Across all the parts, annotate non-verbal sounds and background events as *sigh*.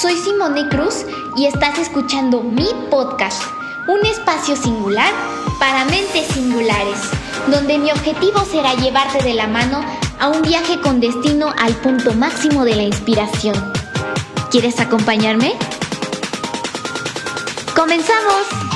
Soy Simone Cruz y estás escuchando mi podcast, un espacio singular para mentes singulares, donde mi objetivo será llevarte de la mano a un viaje con destino al punto máximo de la inspiración. ¿Quieres acompañarme? ¡Comenzamos!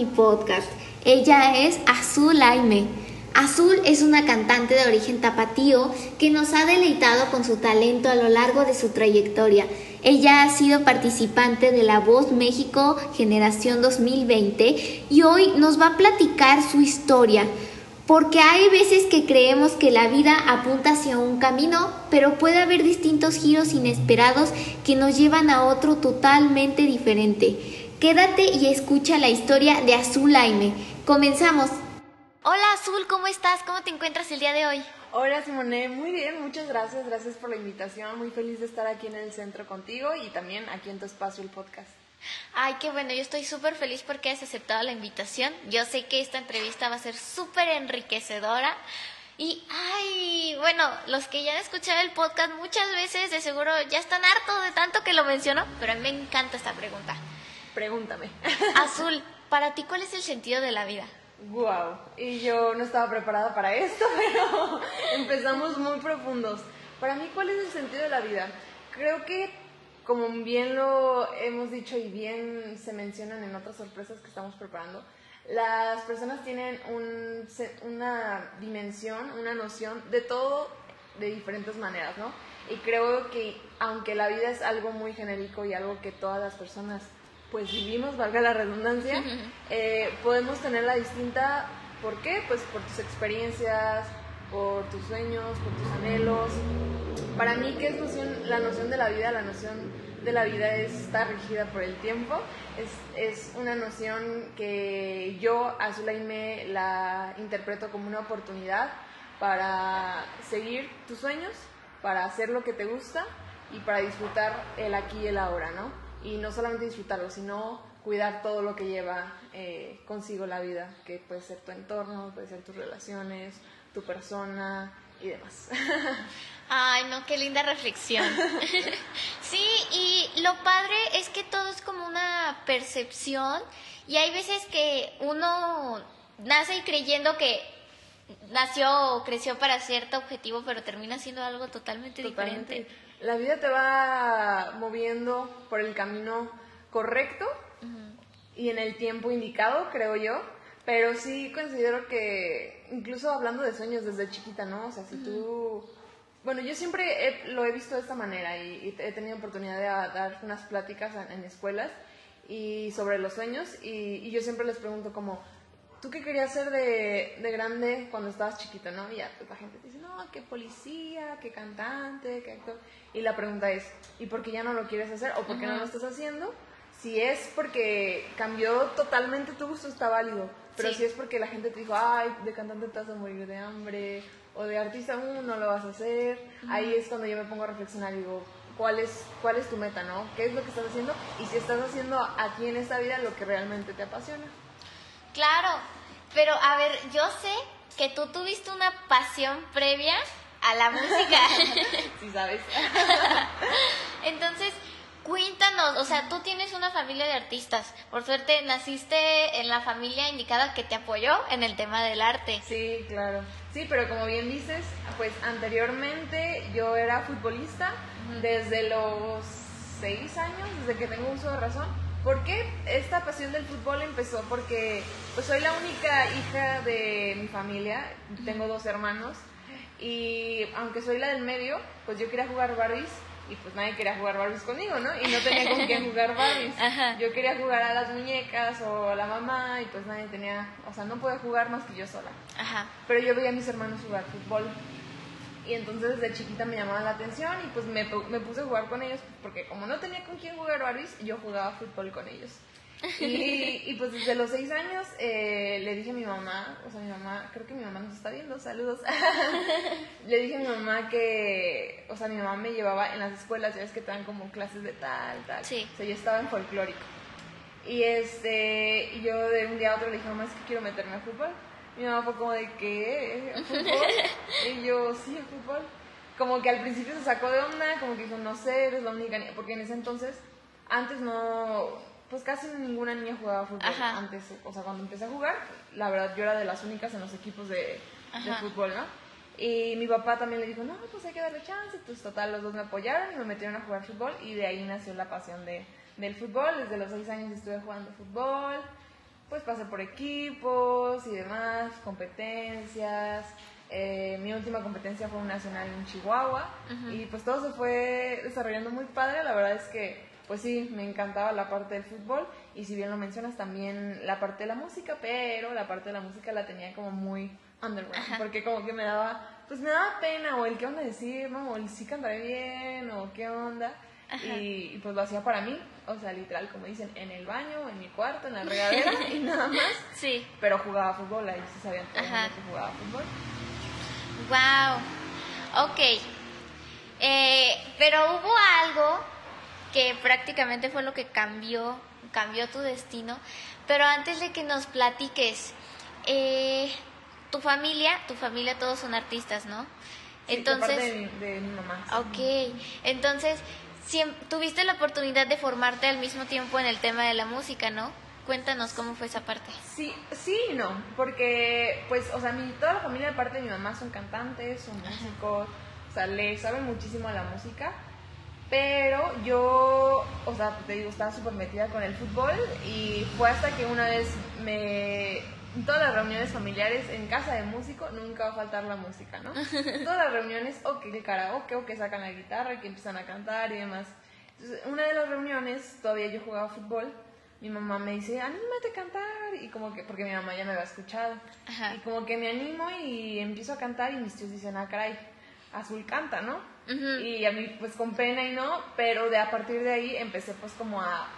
Mi podcast. Ella es Azul Aime. Azul es una cantante de origen tapatío que nos ha deleitado con su talento a lo largo de su trayectoria. Ella ha sido participante de La Voz México Generación 2020 y hoy nos va a platicar su historia. Porque hay veces que creemos que la vida apunta hacia un camino, pero puede haber distintos giros inesperados que nos llevan a otro totalmente diferente. Quédate y escucha la historia de Azul Aime. Comenzamos. Hola Azul, ¿cómo estás? ¿Cómo te encuentras el día de hoy? Hola Simone, muy bien, muchas gracias, gracias por la invitación, muy feliz de estar aquí en el centro contigo y también aquí en tu espacio el podcast. Ay, qué bueno, yo estoy súper feliz porque has aceptado la invitación. Yo sé que esta entrevista va a ser súper enriquecedora. Y, ay, bueno, los que ya han escuchado el podcast muchas veces de seguro ya están hartos de tanto que lo menciono, pero a mí me encanta esta pregunta. Pregúntame. *laughs* Azul, para ti, ¿cuál es el sentido de la vida? Wow, y yo no estaba preparada para esto, *laughs* pero empezamos muy profundos. Para mí, ¿cuál es el sentido de la vida? Creo que como bien lo hemos dicho y bien se mencionan en otras sorpresas que estamos preparando, las personas tienen un, una dimensión, una noción de todo de diferentes maneras, ¿no? Y creo que aunque la vida es algo muy genérico y algo que todas las personas pues vivimos, valga la redundancia, eh, podemos tenerla distinta, ¿por qué? Pues por tus experiencias, por tus sueños, por tus anhelos. Para mí, ¿qué es noción, la noción de la vida? La noción de la vida está regida por el tiempo. Es, es una noción que yo, a Zulaime, la interpreto como una oportunidad para seguir tus sueños, para hacer lo que te gusta y para disfrutar el aquí y el ahora, ¿no? Y no solamente disfrutarlo, sino cuidar todo lo que lleva eh, consigo la vida, que puede ser tu entorno, puede ser tus relaciones, tu persona y demás. *laughs* Ay, no, qué linda reflexión. *laughs* sí, y lo padre es que todo es como una percepción y hay veces que uno nace creyendo que nació o creció para cierto objetivo, pero termina siendo algo totalmente, diferente. La vida te va moviendo por el camino correcto y en el tiempo indicado, creo yo. Pero sí considero que, incluso hablando de sueños desde chiquita, ¿no? O sea, si tú... Bueno, yo siempre lo he visto de esta manera y, he tenido oportunidad de dar unas pláticas en, escuelas y sobre los sueños y, yo siempre les pregunto como, ¿tú qué querías ser de, de grande cuando estabas chiquita, no? Y ya pues, la gente dice, no, que policía, que cantante, que actor. Y la pregunta es, ¿y por qué ya no lo quieres hacer o por qué no lo estás haciendo? Si es porque cambió totalmente tu gusto, está válido. Pero si es porque la gente te dijo, ay, de cantante te vas a morir de hambre, o de artista uh, no lo vas a hacer, ahí es cuando yo me pongo a reflexionar y digo, ¿cuál es, ¿cuál es tu meta, no? ¿Qué es lo que estás haciendo? Y si estás haciendo aquí en esta vida lo que realmente te apasiona. Claro, pero a ver, yo sé que tú tuviste una pasión previa a la música. *laughs* sí, sabes. *laughs* Entonces, Cuéntanos, o sea, tú tienes una familia de artistas. Por suerte, naciste en la familia indicada que te apoyó en el tema del arte. Sí, claro. Sí, pero como bien dices, pues anteriormente yo era futbolista desde los seis años, desde que tengo uso de razón. ¿Por qué esta pasión del fútbol empezó? Porque pues soy la única hija de mi familia, tengo dos hermanos y aunque soy la del medio, pues yo quería jugar Barbies y pues nadie quería jugar Barbies conmigo, ¿no? Y no tenía con quién jugar Barbies. *laughs* Yo quería jugar a las muñecas o a la mamá y pues nadie tenía, o sea, no pude jugar más que yo sola. Ajá. Pero yo veía a mis hermanos jugar fútbol. Y entonces desde chiquita me llamaba la atención y pues me, me puse a jugar con ellos porque como no tenía con quién jugar Barbies, yo jugaba fútbol con ellos. Y, *laughs* y pues desde los seis años eh, le dije a mi mamá, o sea, mi mamá, creo que mi mamá nos está viendo, saludos. *laughs* le dije a mi mamá que, o sea, mi mamá me llevaba en las escuelas, ya ves que te dan como clases de tal, tal. Sí. O sea, yo estaba en folclórico. Y este, y yo de un día a otro le dije, mamá, es que quiero meterme a fútbol. Mi mamá fue como de, ¿qué? ¿A fútbol? *laughs* y yo, sí, a fútbol. Como que al principio se sacó de onda, como que dijo, no sé, eres la única niña. Porque en ese entonces, antes no, pues casi ninguna niña jugaba fútbol. Ajá. Antes, o sea, cuando empecé a jugar, la verdad yo era de las únicas en los equipos de, de fútbol, ¿no? Y mi papá también le dijo, no, pues hay que darle chance. Pues total, los dos me apoyaron y me metieron a jugar fútbol. Y de ahí nació la pasión de, del fútbol. Desde los seis años estuve jugando fútbol. Pues pasé por equipos y demás, competencias. Eh, mi última competencia fue un nacional en Chihuahua. Y pues todo se fue desarrollando muy padre. La verdad es que, pues sí, me encantaba la parte del fútbol. Y si bien lo mencionas, también la parte de la música. Pero la parte de la música la tenía como muy underground. Porque como que me daba, pues me daba pena. O el qué onda decir, ¿no? O el sí cantaré bien, o qué onda. Y, y, pues lo hacía para mí, o sea, literal, como dicen, en el baño, en mi cuarto, en la regadera *laughs* y nada más. Sí. Pero jugaba fútbol, ahí sí sabían todo el Ajá. mundo que jugaba fútbol. Wow. Ok. Eh, pero hubo algo que prácticamente fue lo que cambió, cambió tu destino. Pero antes de que nos platiques, eh, tu familia, tu familia todos son artistas, ¿no? Sí, Entonces, de mi, de mi mamá. sí. Ok, entonces tuviste la oportunidad de formarte al mismo tiempo en el tema de la música, ¿no? Cuéntanos cómo fue esa parte. Sí, sí y no, porque pues, o sea, mi, toda la familia de parte de mi mamá son cantantes, son músicos, o sea, le saben muchísimo a la música, pero yo, o sea, te digo, estaba súper metida con el fútbol y fue hasta que una vez me... Todas las reuniones familiares en casa de músico nunca va a faltar la música, ¿no? *laughs* todas las reuniones, o que el karaoke, o que sacan la guitarra, que empiezan a cantar y demás. Entonces, una de las reuniones, todavía yo jugaba fútbol, mi mamá me dice, anímate a cantar, y como que, porque mi mamá ya me había escuchado, Ajá. y como que me animo y empiezo a cantar y mis tíos dicen, ah, caray, Azul canta, ¿no? Ujú. Y a mí pues con pena y no, pero de a partir de ahí empecé pues como a,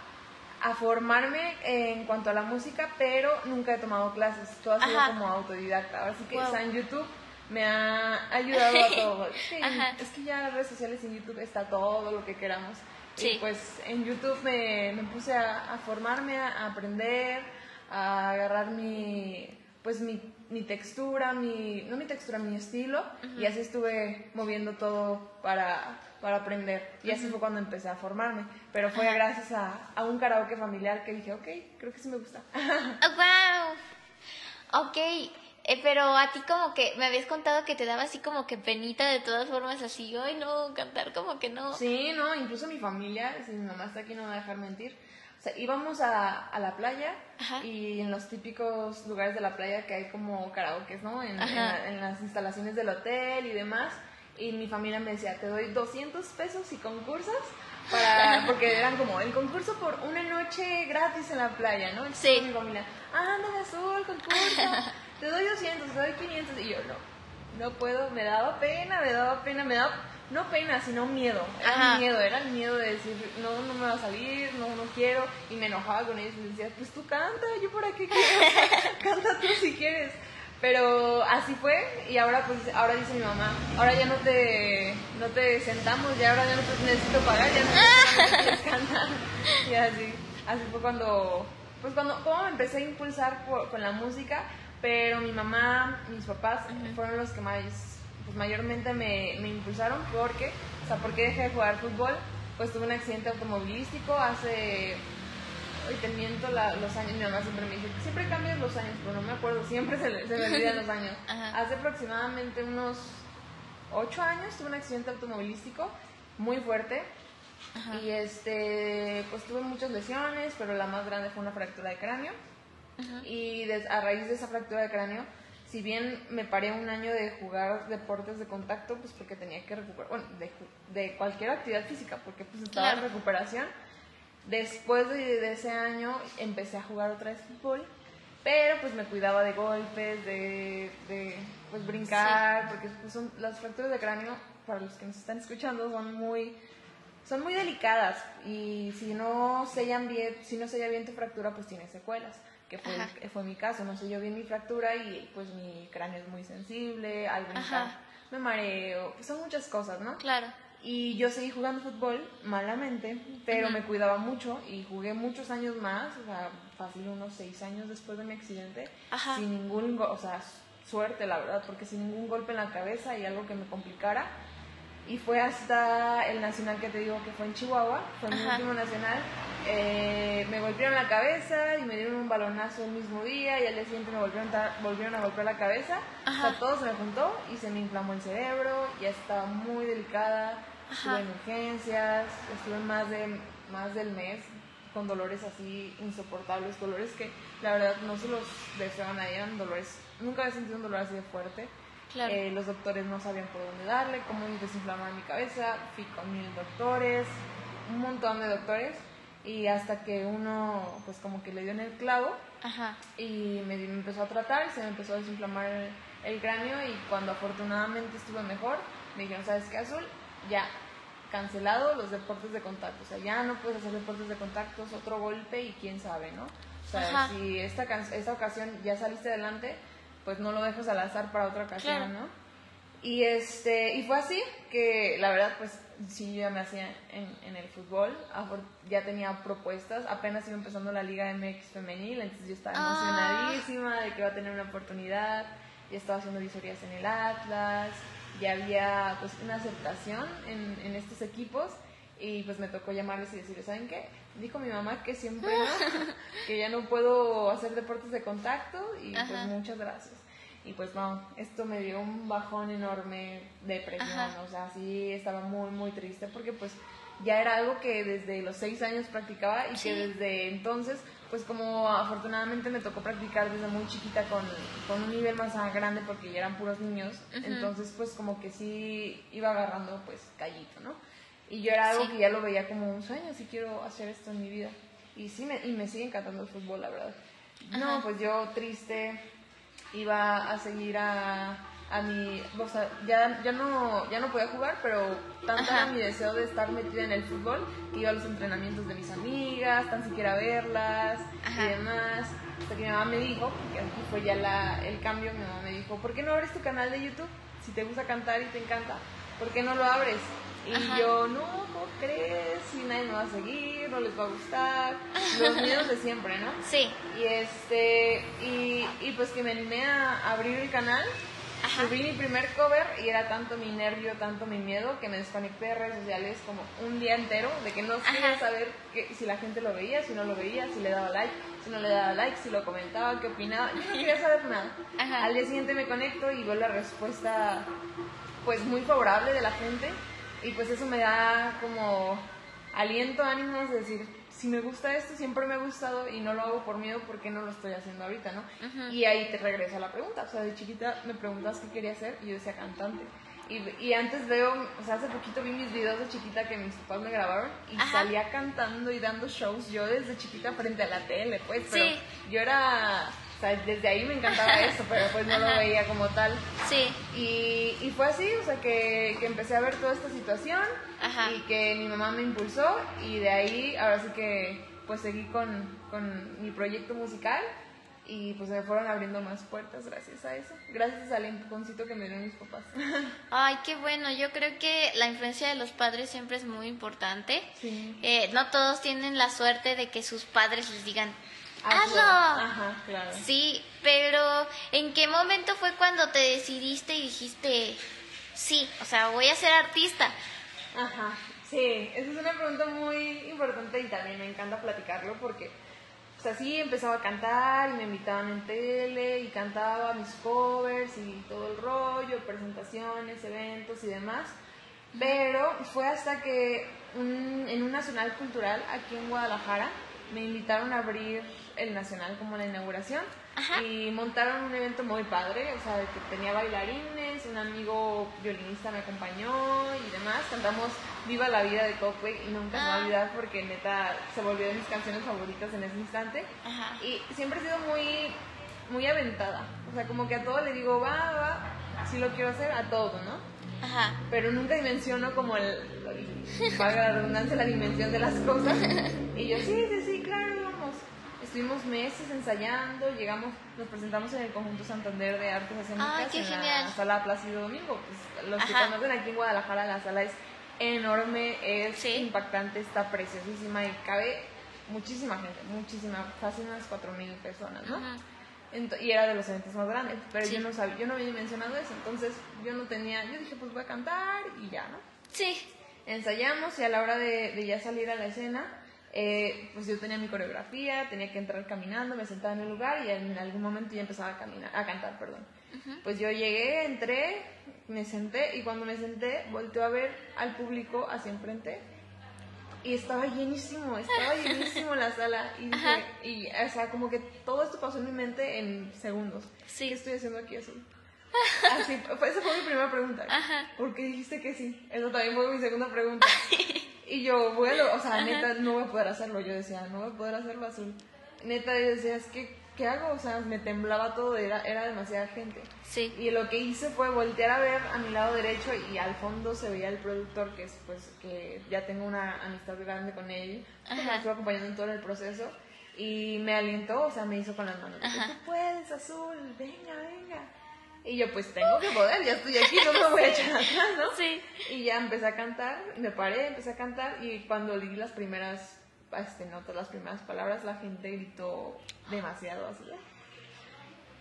a formarme en cuanto a la música, pero nunca he tomado clases, todo ha sido como autodidacta, ahora sí que Wow. en YouTube me ha ayudado a *laughs* todo. Sí, es que ya en las redes sociales y en YouTube está todo lo que queramos. Sí. Y pues en YouTube me, me puse a, a formarme, a, a aprender, a agarrar mi pues mi, mi textura, mi, no mi textura, mi estilo, y así estuve moviendo todo para, para aprender. Y así fue cuando empecé a formarme. Pero fue gracias a, a un karaoke familiar que dije, ok, creo que sí me gusta. *laughs* ¡Wow! Ok, eh, pero a ti como que me habías contado que te daba así como que penita de todas formas, así, ay no, cantar como que no. Sí, no, incluso mi familia, si mi mamá está aquí no me va a dejar mentir. O sea, íbamos a, a la playa Ajá. y en los típicos lugares de la playa que hay como karaokes, ¿no? En, en Ajá. la- en las instalaciones del hotel y demás. Y mi familia me decía, te doy 200 pesos y concursas para, porque eran como el concurso por una noche gratis en la playa, ¿no? Entonces Sí. mi familia, ah, anda azul, concurso, *laughs* te doy 200, te doy 500. Y yo, no, no puedo, me daba pena, me daba pena, me daba, no pena, sino miedo. Era Ajá. miedo, era el miedo de decir, no, no me va a salir, no, no quiero. Y me enojaba con ellos y les decía, pues tú canta, yo por aquí quiero, *laughs* canta tú si quieres. Pero así fue y ahora pues ahora dice mi mamá, ahora ya no te no te sentamos, ya ahora ya no te necesito pagar, ya no te *laughs* cantar. Y así, así fue cuando pues cuando como me empecé a impulsar por- con la música, pero mi mamá, mis papás fueron los que más pues mayormente me, me impulsaron porque, o sea, porque dejé de jugar fútbol, pues tuve un accidente automovilístico hace Hoy te miento la- los años, mi mamá siempre me dice, siempre cambias los años, pero no me acuerdo, siempre se, le- se me olvidan los años. *laughs* Ajá. Hace aproximadamente unos ocho años tuve un accidente automovilístico muy fuerte Ajá. y este, pues tuve muchas lesiones, pero la más grande fue una fractura de cráneo y des- a raíz de esa fractura de cráneo, si bien me paré un año de jugar deportes de contacto, pues porque tenía que recuperar, bueno, de, de cualquier actividad física, porque pues estaba Claro. en recuperación. Después de, de ese año empecé a jugar otra vez fútbol, pero pues me cuidaba de golpes, de, de pues brincar, porque pues, son, las fracturas de cráneo, para los que nos están escuchando, son muy son muy delicadas. Y si no sellan bien, si no sella bien tu fractura, pues tiene secuelas, que fue, fue mi caso, no selló bien mi fractura y pues mi cráneo es muy sensible, al brincar me mareo, pues son muchas cosas, ¿no? Claro. Y yo seguí jugando fútbol malamente, pero me cuidaba mucho y jugué muchos años más, o sea, fácil unos seis años después de mi accidente, sin ningún, o sea, suerte la verdad, porque sin ningún golpe en la cabeza y algo que me complicara. Y fue hasta el nacional que te digo que fue en Chihuahua, fue mi último nacional. Eh, me golpearon la cabeza y me dieron un balonazo el mismo día y al día siguiente me volvieron, volvieron a golpear la cabeza. O sea, todo se me juntó y se me inflamó el cerebro, ya estaba muy delicada estuve en urgencias, estuve más, de, más del mes con dolores así insoportables, dolores que la verdad no se los deseo a nadie, eran dolores, nunca había sentido un dolor así de fuerte. Eh, los doctores no sabían por dónde darle, cómo desinflamar mi cabeza, fui con mil doctores, un montón de doctores, y hasta que uno pues como que le dio en el clavo y me, empezó a tratar, se me empezó a desinflamar el, el cráneo y cuando afortunadamente estuve mejor, me dijeron, ¿sabes qué, Azul? Ya, cancelado los deportes de contacto. O sea, ya no puedes hacer deportes de contacto, es otro golpe y quién sabe, ¿no? O sea, si esta, esta ocasión ya saliste adelante, pues no lo dejas al azar para otra ocasión, ¿no? Y, este, y fue así que la verdad, pues sí, yo ya me hacía en, en, el fútbol, ya tenía propuestas, apenas iba empezando la Liga MX femenil, entonces yo estaba ah. emocionadísima de que iba a tener una oportunidad, ya estaba haciendo visorías en el Atlas, ya había pues una aceptación en, en estos equipos y pues me tocó llamarles y decirles, ¿saben qué? Dijo mi mamá que siempre no, *laughs* que ya no puedo hacer deportes de contacto y pues muchas gracias. Y pues no, esto me dio un bajón enorme de presión, o sea, sí estaba muy, muy triste porque pues ya era algo que desde los seis años practicaba y que desde entonces pues como afortunadamente me tocó practicar desde muy chiquita con, con un nivel más grande porque ya eran puros niños, entonces pues como que sí iba agarrando pues callito, ¿no? Y yo era algo que ya lo veía como un sueño, así quiero hacer esto en mi vida. Y sí, me, y me sigue encantando el fútbol, la verdad. No, pues yo triste iba a seguir a a mi, o sea, ya, ya, no, ya no podía jugar, pero tanto era mi deseo de estar metida en el fútbol que iba a los entrenamientos de mis amigas, tan siquiera verlas y demás. Hasta que mi mamá me dijo, porque aquí fue ya la, el cambio, mi mamá me dijo, ¿por qué no abres tu canal de YouTube? Si te gusta cantar y te encanta, ¿por qué no lo abres? Y yo, no, ¿cómo crees? Si nadie me va a seguir, no les va a gustar. Los miedos de siempre, ¿no? Sí. Y este, y, y pues que me animé a abrir el canal Subí mi primer cover y era tanto mi nervio, tanto mi miedo que me desconecté de redes sociales como un día entero de que no quería saber que, si la gente lo veía, si no lo veía, si le daba like, si no le daba like, si lo comentaba, qué opinaba. Yo no quería saber nada. Al día siguiente me conecto y veo la respuesta pues muy favorable de la gente y pues eso me da como aliento, ánimos de decir, si me gusta esto, siempre me ha gustado y no lo hago por miedo, ¿por qué no lo estoy haciendo ahorita, no? Y ahí te regresa la pregunta. O sea, de chiquita me preguntas qué quería hacer y yo decía cantante. Y, y, antes veo, o sea, hace poquito vi mis videos de chiquita que mis papás me grabaron y salía cantando y dando shows yo desde chiquita frente a la tele, pues, pero yo era sea, desde ahí me encantaba *laughs* eso, pero pues no lo veía como tal. Sí. Y, y fue así, o sea, que, que, empecé a ver toda esta situación y que mi mamá me impulsó y de ahí ahora sí que pues seguí con, con mi proyecto musical y pues me fueron abriendo más puertas gracias a eso, gracias al empujoncito que me dieron mis papás. *laughs* Ay, qué bueno, yo creo que la influencia de los padres siempre es muy importante. Sí. Eh, no todos tienen la suerte de que sus padres les digan, hazlo. Ajá, claro. Sí, pero ¿en qué momento fue cuando te decidiste y dijiste, sí, o sea, voy a ser artista? Ajá, sí, esa es una pregunta muy importante y también me encanta platicarlo porque, o sea, sí, empezaba a cantar y me invitaban en tele y cantaba mis covers y todo el rollo, presentaciones, eventos y demás. Pero fue hasta que en un nacional cultural aquí en Guadalajara me invitaron a abrir el Nacional como la inauguración y montaron un evento muy padre, o sea, que tenía bailarines, un amigo violinista me acompañó y demás, cantamos Viva la vida de Coldplay y nunca me voy a ah. olvidar porque neta se volvió de mis canciones favoritas en ese instante y siempre he sido muy muy aventada, o sea, como que a todo le digo, va, va, si lo quiero hacer, a todo, ¿no? Ajá. pero nunca dimensiono como el, valga la redundancia, la dimensión de las cosas. *laughs* Y yo, sí, sí, sí. Estuvimos meses ensayando, llegamos, nos presentamos en el Conjunto Santander de Artes Escénicas en genial. la Sala Plácido Domingo. Pues, los que Ajá. conocen aquí en Guadalajara, la sala es enorme, es Sí. impactante, está preciosísima y cabe muchísima gente, muchísima, fácil unas 4.000 personas, ¿no? Ajá. Y era de los eventos más grandes, pero Sí. yo no sabía, yo no había mencionado eso, entonces yo no tenía, yo dije pues voy a cantar y ya, ¿no? Sí. Ensayamos y a la hora de, de ya salir a la escena, eh, pues yo tenía mi coreografía, tenía que entrar caminando, me sentaba en el lugar y en algún momento ya empezaba a caminar, a cantar, perdón. Pues yo llegué, entré, me senté y cuando me senté volteé a ver al público hacia enfrente y estaba llenísimo, estaba *laughs* llenísimo la sala y dije, y o sea, como que todo esto pasó en mi mente en segundos. Sí. ¿Qué estoy haciendo aquí azul? Así, esa fue mi primera pregunta. Ajá. ¿Por qué dijiste que sí? Eso también fue mi segunda pregunta. *laughs* Y yo, bueno, o sea, neta, no voy a poder hacerlo. Yo decía, no voy a poder hacerlo azul. Neta, yo decía, es que, ¿qué hago? O sea, me temblaba todo, era, era demasiada gente. Sí. Y lo que hice fue voltear a ver a mi lado derecho y al fondo se veía el productor, que es pues que ya tengo una amistad grande con él, que me estuvo acompañando en todo el proceso y me alentó, o sea, me hizo con las manos, tú puedes, Azul, venga, venga. Y yo pues tengo que poder, ya estoy aquí, no me voy a echar atrás, ¿no? *laughs* Sí. Y ya empecé a cantar, me paré, empecé a cantar y cuando di las primeras este, notas, las primeras palabras, la gente gritó demasiado así.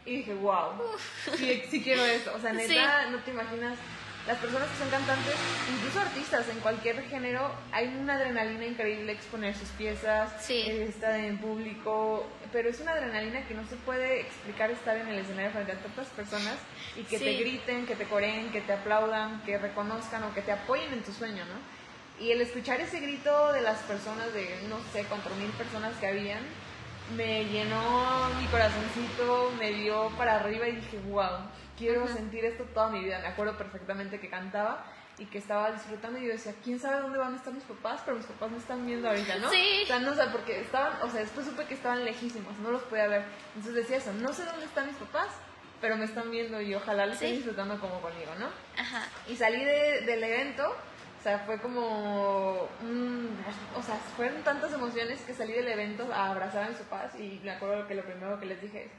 Y dije, wow, *laughs* sí, sí quiero esto. O sea, neta, no te imaginas. Las personas que son cantantes, incluso artistas en cualquier género, hay una adrenalina increíble exponer sus piezas, Sí. eh, estar en público, pero es una adrenalina que no se puede explicar estar en el escenario frente a tantas personas y que te Sí. griten, que te coreen, que te aplaudan, que reconozcan o que te apoyen en tu sueño, ¿no? Y el escuchar ese grito de las personas, de no sé, cuatro mil personas que habían, me llenó mi corazoncito, me dio para arriba y dije, wow, quiero sentir esto toda mi vida. Me acuerdo perfectamente que cantaba y que estaba disfrutando y yo decía, ¿quién sabe dónde van a estar mis papás? Pero mis papás me están viendo ahorita, ¿no? Sí. O sea, no sé, porque estaban, o sea, después supe que estaban lejísimos, no los podía ver. Entonces decía eso, no sé dónde están mis papás, pero me están viendo y ojalá lo estén Sí. disfrutando como conmigo, ¿no? Ajá. Y salí de- del evento, o sea, fue como, un- o sea, fueron tantas emociones que salí del evento a abrazar a mis papás y me acuerdo que lo primero que les dije es,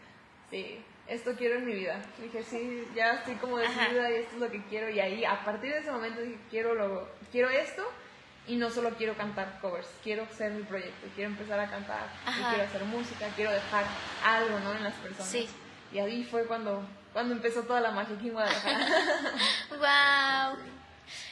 sí, esto quiero en mi vida. Dije, sí, ya estoy como decidida y esto es lo que quiero. Y ahí, a partir de ese momento dije, quiero, lo, quiero esto y no solo quiero cantar covers, quiero ser mi proyecto, quiero empezar a cantar, y quiero hacer música, quiero dejar algo, ¿no? En las personas. Sí. Y ahí fue cuando, cuando empezó toda la magia aquí en Guadalajara. *laughs* Wow.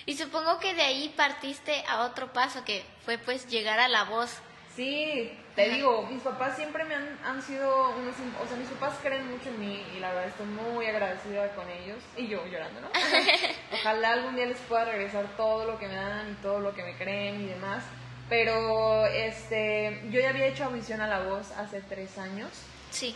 Y supongo que de ahí partiste a otro paso que fue pues llegar a la voz. Sí, te digo, mis papás siempre me han, han sido unos, o sea, mis papás creen mucho en mí y la verdad estoy muy agradecida con ellos y yo llorando, ¿no? *laughs* Ojalá algún día les pueda regresar todo lo que me dan y todo lo que me creen y demás. Pero este, yo ya había hecho audición a la voz hace tres años. Sí.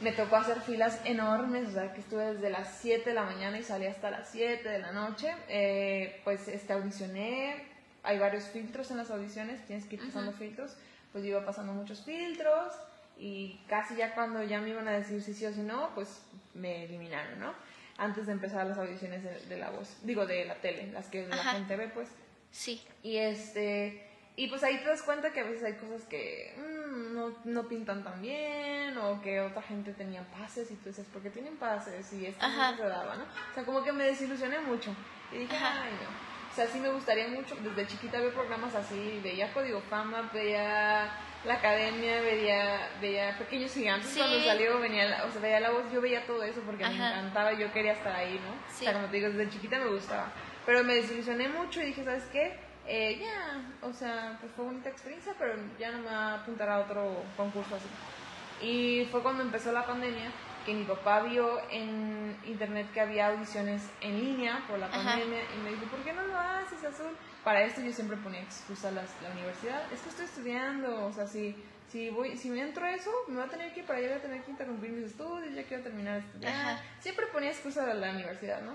Me tocó hacer filas enormes, o sea, que estuve desde las 7 de la mañana y salí hasta las 7 de la noche. Eh, pues este, audicioné, hay varios filtros en las audiciones, tienes que ir pasando filtros. Pues yo iba pasando muchos filtros y casi ya cuando ya me iban a decir si sí o si no, pues me eliminaron, ¿no? Antes de empezar las audiciones de, de la voz, digo de la tele, las que la gente ve, pues. Sí. Y este y pues ahí te das cuenta que a veces hay cosas que mm, no, no pintan tan bien o que otra gente tenía pases y tú dices, ¿por qué tienen pases? Y esto no se daba, ¿no? O sea, como que me desilusioné mucho. Y dije, Ajá. ay, no. O sea, sí me gustaría mucho. Desde chiquita veo programas así, veía Código Fama, veía La Academia, veía, veía Pequeños Gigantes. Sí. Cuando salió, venía la, o sea, veía la voz, yo veía todo eso porque me encantaba, yo quería estar ahí, ¿no? Sí. O sea, como te digo, desde chiquita me gustaba. Pero me desilusioné mucho y dije, ¿sabes qué? Eh, ya, o sea, pues fue bonita experiencia, pero ya no me va a apuntar a otro concurso así. Y fue cuando empezó la pandemia que mi papá vio en internet que había audiciones en línea por la Ajá. pandemia y me dijo, ¿por qué no lo haces, Azul? Para esto yo siempre ponía excusa a las- la universidad. Es que estoy estudiando, o sea, si, si, voy, si me entro a eso, me va a tener que ir para allá, voy a tener que interrumpir mis estudios, ya quiero terminar de estudiar. Ajá. Siempre ponía excusa a la universidad, ¿no?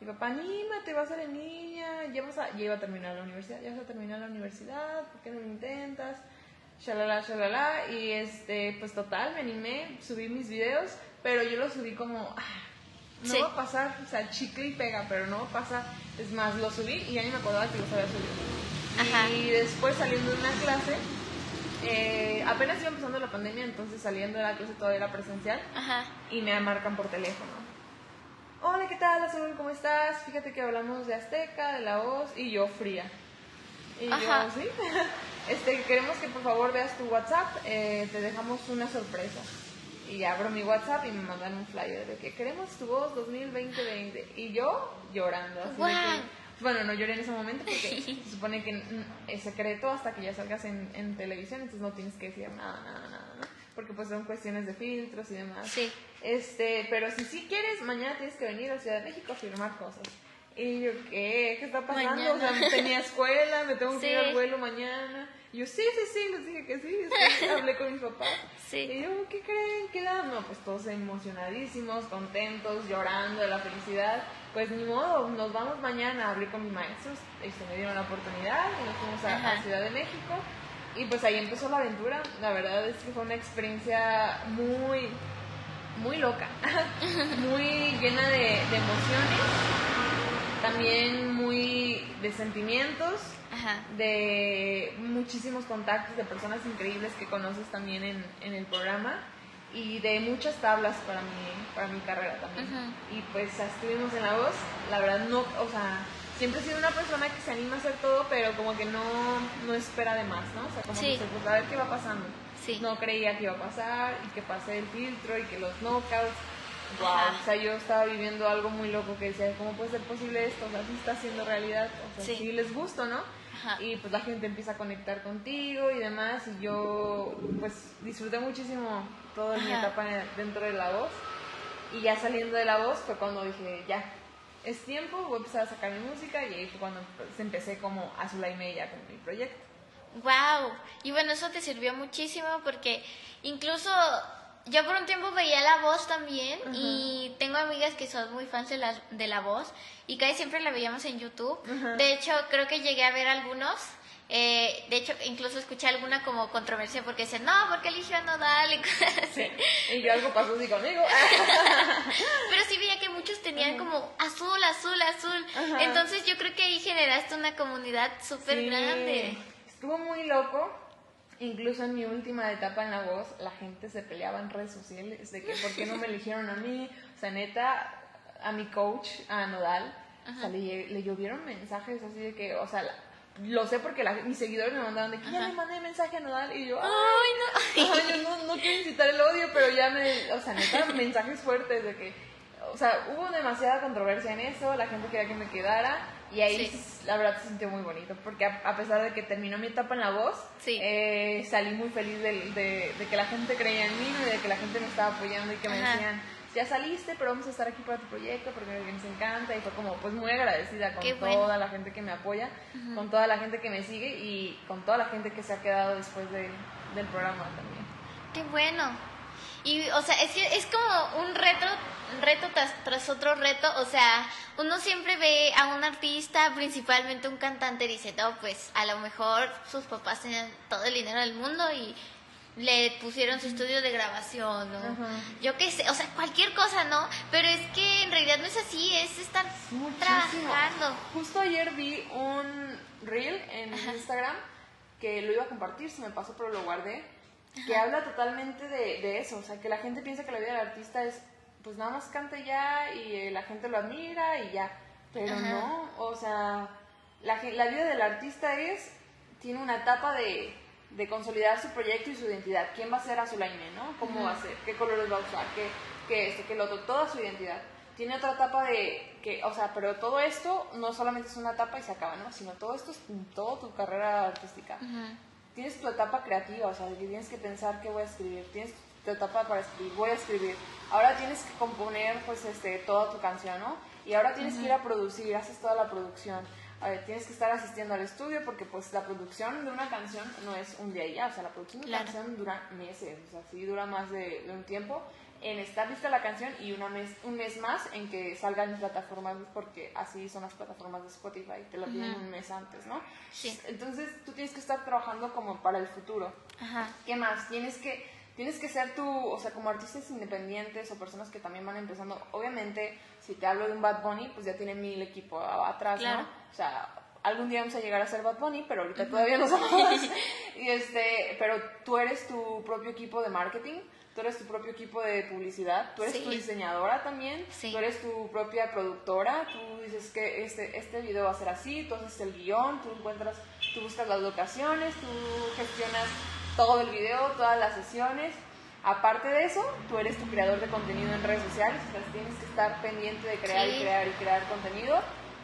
Mi papá, anímate, vas a ser niña, ya, vas a, ya iba a terminar la universidad, ya vas a terminar la universidad, ¿por qué no lo intentas? Shalala, shalala, y este, pues total, me animé, subí mis videos, pero yo los subí como, ah, no va a pasar, o sea, chicle y pega, pero no va a pasar. Es más, lo subí y ya ni me acordaba que los había subido. Y después saliendo de una clase, eh, apenas iba empezando la pandemia, entonces saliendo de la clase todavía era presencial Ajá. y me marcan por teléfono. Hola, ¿qué tal, Azul? ¿Cómo estás? Fíjate que hablamos de Azteca, de la voz y yo fría. Y yo, sí, *laughs* este, queremos que por favor veas tu WhatsApp, eh, te dejamos una sorpresa. Y abro mi WhatsApp y me mandan un flyer de que queremos tu voz 2020 Y yo llorando. Así bueno, no lloré en ese momento porque *laughs* se supone que es secreto hasta que ya salgas en, en, televisión, entonces no tienes que decir nada, nada, nada, porque pues son cuestiones de filtros y demás. Sí. Este, pero si sí quieres, mañana tienes que venir a Ciudad de México a firmar cosas. Y yo, ¿qué? ¿Qué está pasando? O sea, tenía escuela, me tengo que ir al vuelo mañana. Y yo, sí, sí, sí, les dije que sí. *laughs* hablé con mis papás. Sí. Y yo, ¿qué creen? ¿Qué da? No, pues todos emocionadísimos, contentos, llorando de la felicidad. Pues ni modo, nos vamos mañana. Hablé con mis maestros y se me dieron la oportunidad y nos fuimos a, Ciudad de México. Y pues ahí empezó la aventura. La verdad es que fue una experiencia muy, muy loca, *laughs* muy llena de, de emociones, también muy de sentimientos de muchísimos contactos de personas increíbles que conoces también en, en, el programa y de muchas tablas para mi, para mi carrera también. Y pues estuvimos en la voz, la verdad no, o sea, siempre he sido una persona que se anima a hacer todo, pero como que no, no espera de más, ¿no? O sea, como que se pues a ver qué va pasando. No creía que iba a pasar y que pasé el filtro y que los knockouts wow, o sea, yo estaba viviendo algo muy loco que decía, ¿cómo puede ser posible esto? O sea, sí está haciendo realidad, o sea, sí, les gusta, ¿no? Y pues la gente empieza a conectar contigo y demás, y yo pues disfruté muchísimo toda mi etapa dentro de la voz, y ya saliendo de la voz fue cuando dije, ya, es tiempo, voy a empezar a sacar mi música, y ahí fue cuando pues, empecé como Azul y Media con mi proyecto. Wow, y bueno, eso te sirvió muchísimo porque incluso yo por un tiempo veía la voz también y tengo amigas que son muy fans de la, de la voz y casi siempre la veíamos en YouTube. De hecho, creo que llegué a ver algunos. Eh, de hecho, incluso escuché alguna como controversia porque dicen, no, porque eligió a Nodal y Sí. Y algo pasó así conmigo. *laughs* Pero sí veía que muchos tenían como azul, azul, azul. Entonces yo creo que ahí generaste una comunidad súper grande. Estuvo muy loco Incluso en mi última etapa en la voz, la gente se peleaba en redes sociales de que por qué no me eligieron a mí. O sea, neta, a mi coach, a Nodal, o sea, le, llovieron mensajes así de que, o sea, lo sé porque mis seguidores me mandaban de que ya le mandé mensaje a Nodal y yo, ay, no, yo no, no quiero incitar el odio, pero ya me, o sea, neta, *laughs* mensajes fuertes de que, o sea, hubo demasiada controversia en eso, la gente quería que me quedara y ahí la verdad se sintió muy bonito, porque a, pesar de que terminó mi etapa en la voz, eh, salí muy feliz de, de, que la gente creía en mí y de que la gente me estaba apoyando y que me decían, ya saliste, pero vamos a estar aquí para tu proyecto porque nos encanta y fue como pues muy agradecida con toda la gente que me apoya, con toda la gente que me sigue y con toda la gente que se ha quedado después de, del programa también. Qué bueno. Y, o sea, es, es como un reto reto tras, otro reto, o sea, uno siempre ve a un artista, principalmente un cantante, dice, no, pues a lo mejor sus papás tenían todo el dinero del mundo y le pusieron su estudio de grabación, ¿no? Yo qué sé, o sea, cualquier cosa, ¿no? Pero es que en realidad no es así, es estar trabajando. Justo ayer vi un reel en Instagram que lo iba a compartir, se me pasó, pero lo guardé, que habla totalmente de, de eso, o sea, que la gente piensa que la vida del artista es pues nada más cante ya y eh, la gente lo admira y ya. Pero no, o sea, la, la, vida del artista es, tiene una etapa de, de, consolidar su proyecto y su identidad. ¿Quién va a ser Azulaime, no? ¿Cómo va a ser? ¿Qué colores va a usar? ¿Qué, qué esto? ¿Qué lo otro? Toda su identidad. Tiene otra etapa de, que, o sea, pero todo esto no solamente es una etapa y se acaba, ¿no? Sino todo esto es toda tu carrera artística. Tienes tu etapa creativa, o sea, tienes que pensar qué voy a escribir. Tienes tu etapa para escribir, voy a escribir ahora tienes que componer pues este toda tu canción, ¿no? Y ahora tienes que ir a producir, haces toda la producción. tienes que estar asistiendo al estudio porque pues la producción de una canción no es un día y ya, o sea, la producción de una canción dura meses, o sea, sí dura más de, un tiempo en estar lista la canción y una mes, un mes más en que salga en plataformas, porque así son las plataformas de Spotify, te lo piden un mes antes, ¿no? Sí. Entonces tú tienes que estar trabajando como para el futuro. Ajá. ¿Qué más? Tienes que tienes que ser tú, o sea, como artistas independientes o personas que también van empezando, obviamente, si te hablo de un Bad Bunny, pues ya tiene mil equipo atrás, ¿no? O sea, algún día vamos a llegar a ser Bad Bunny, pero ahorita todavía no *laughs* somos. y este, pero tú eres tu propio equipo de marketing, tú eres tu propio equipo de publicidad, tú eres tu diseñadora también, tú eres tu propia productora, tú dices que este, este video va a ser así, tú haces el guion, tú encuentras, tú buscas las locaciones, tú gestionas todo el video, todas las sesiones. Aparte de eso, tú eres tu creador de contenido en redes sociales, o sea, tienes que estar pendiente de crear y crear y crear contenido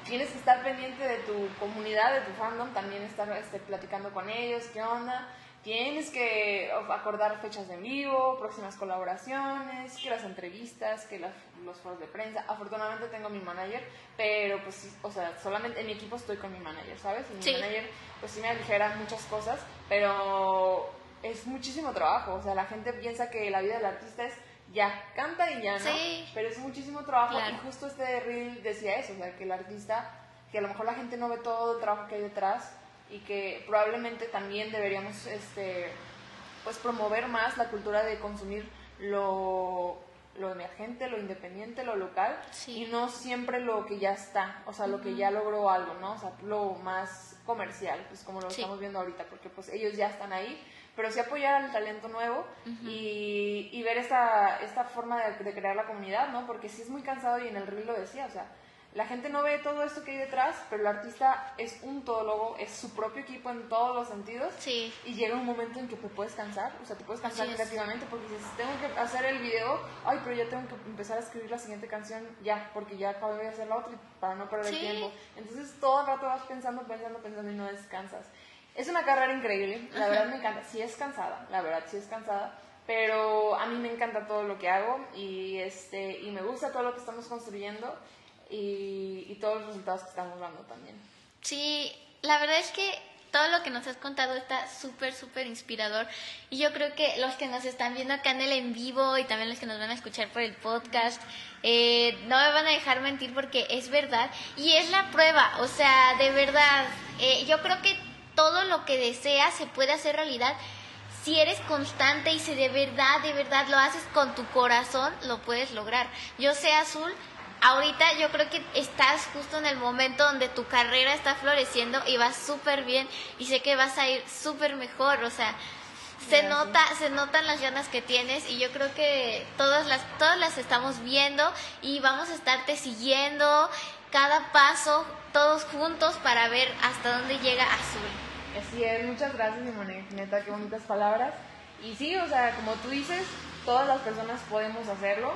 tienes que estar pendiente de tu comunidad, de tu fandom, también estar este, platicando con ellos, qué onda. Tienes que acordar fechas de en vivo, próximas colaboraciones, que las entrevistas, que los foros de prensa. Afortunadamente tengo mi manager, pero pues, o sea, solamente en mi equipo estoy con mi manager, ¿sabes? Y mi manager, pues sí me aligera muchas cosas, pero es muchísimo trabajo. O sea, la gente piensa que la vida del artista es ya, canta y ya, ¿no? Sí. Pero es muchísimo trabajo y justo este reel decía eso, o sea, que el artista, que a lo mejor la gente no ve todo el trabajo que hay detrás y que probablemente también deberíamos, este, pues promover más la cultura de consumir lo, lo emergente, lo independiente, lo local y no siempre lo que ya está, o sea, lo que ya logró algo, ¿no? O sea, lo más comercial, pues como lo estamos viendo ahorita, porque pues ellos ya están ahí pero sí apoyar al talento nuevo y, y, ver esta, esta forma de, crear la comunidad, ¿no? Porque sí es muy cansado y en el reel lo decía, o sea, la gente no ve todo esto que hay detrás, pero el artista es un todólogo, es su propio equipo en todos los sentidos. Sí. Y llega un momento en que te puedes cansar, o sea, te puedes cansar creativamente porque dices, tengo que hacer el video, ay, pero ya tengo que empezar a escribir la siguiente canción ya, porque ya acabo de hacer la otra para no perder el tiempo. Entonces todo el rato vas pensando, pensando, pensando y no descansas. Es una carrera increíble, la verdad me encanta. Sí es cansada, la verdad sí es cansada, pero a mí me encanta todo lo que hago y, este, y me gusta todo lo que estamos construyendo y, y todos los resultados que estamos dando también. Sí, la verdad es que todo lo que nos has contado está súper, súper inspirador. Y yo creo que los que nos están viendo acá en el en vivo y también los que nos van a escuchar por el podcast, eh, no me van a dejar mentir porque es verdad. Y es la prueba, o sea, de verdad, eh, yo creo que todo lo que deseas se puede hacer realidad. Si eres constante y si de verdad, de verdad lo haces con tu corazón, lo puedes lograr. Yo sé azul, ahorita yo creo que estás justo en el momento donde tu carrera está floreciendo y vas súper bien y sé que vas a ir súper mejor, o sea, se nota, se notan las ganas que tienes y yo creo que todas las, todas las estamos viendo y vamos a estarte siguiendo cada paso todos juntos para ver hasta dónde llega Azul. Así es, muchas gracias, Simone. Neta, qué bonitas palabras. Y sí, o sea, como tú dices, todas las personas podemos hacerlo.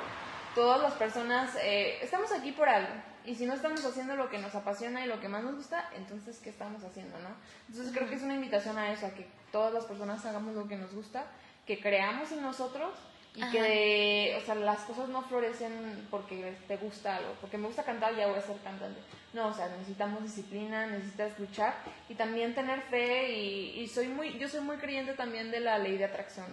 Todas las personas eh, estamos aquí por algo. Y si no estamos haciendo lo que nos apasiona y lo que más nos gusta, entonces, ¿qué estamos haciendo, no? Entonces, creo que es una invitación a eso, a que todas las personas hagamos lo que nos gusta, que creamos en nosotros y que, o sea, las cosas no florecen porque te gusta algo, porque me gusta cantar, ya voy a ser cantante. No, o sea, necesitamos disciplina, necesitas luchar y también tener fe y, y soy muy, yo soy muy creyente también de la ley de atracción.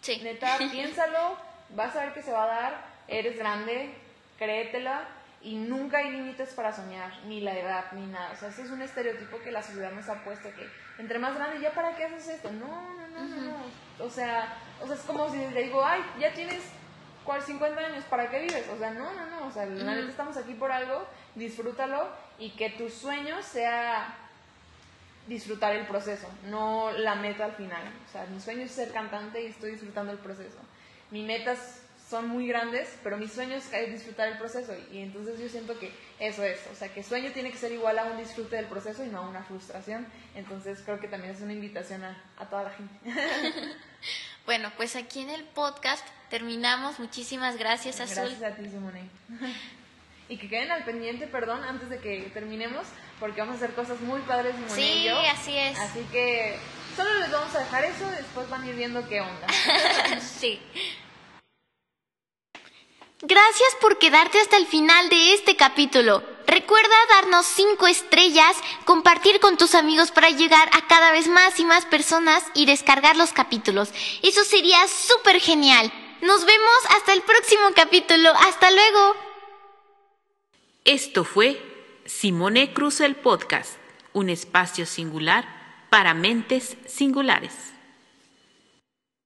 Sí. Neta, *laughs* piénsalo, vas a ver que se va a dar, eres grande, créetela y nunca hay límites para soñar, ni la edad, ni nada. O sea, ese es un estereotipo que la sociedad nos ha puesto, que entre más grande, ¿ya para qué haces esto? No, no, no, no, no. O sea, o sea, es como si le digo, ay, ya tienes 50 años, ¿para qué vives? O sea, no, no, no. O sea, la neta estamos aquí por algo, disfrútalo y que tu sueño sea disfrutar el proceso, no la meta al final. O sea, mi sueño es ser cantante y estoy disfrutando el proceso. Mi metas son muy grandes, pero mis sueños es disfrutar el proceso y entonces yo siento que eso es, o sea, que sueño tiene que ser igual a un disfrute del proceso y no a una frustración, entonces creo que también es una invitación a, a toda la gente. *laughs* bueno, pues aquí en el podcast terminamos, muchísimas gracias Azul. Gracias a ti Simone. y que queden al pendiente, perdón, antes de que terminemos, porque vamos a hacer cosas muy padres Simone sí, y yo. así es. Así que solo les vamos a dejar eso, después van a ir viendo qué onda. *laughs* sí. Gracias por quedarte hasta el final de este capítulo. Recuerda darnos 5 estrellas, compartir con tus amigos para llegar a cada vez más y más personas y descargar los capítulos. Eso sería súper genial. Nos vemos hasta el próximo capítulo. Hasta luego. Esto fue Simone Cruz el Podcast, un espacio singular para mentes singulares.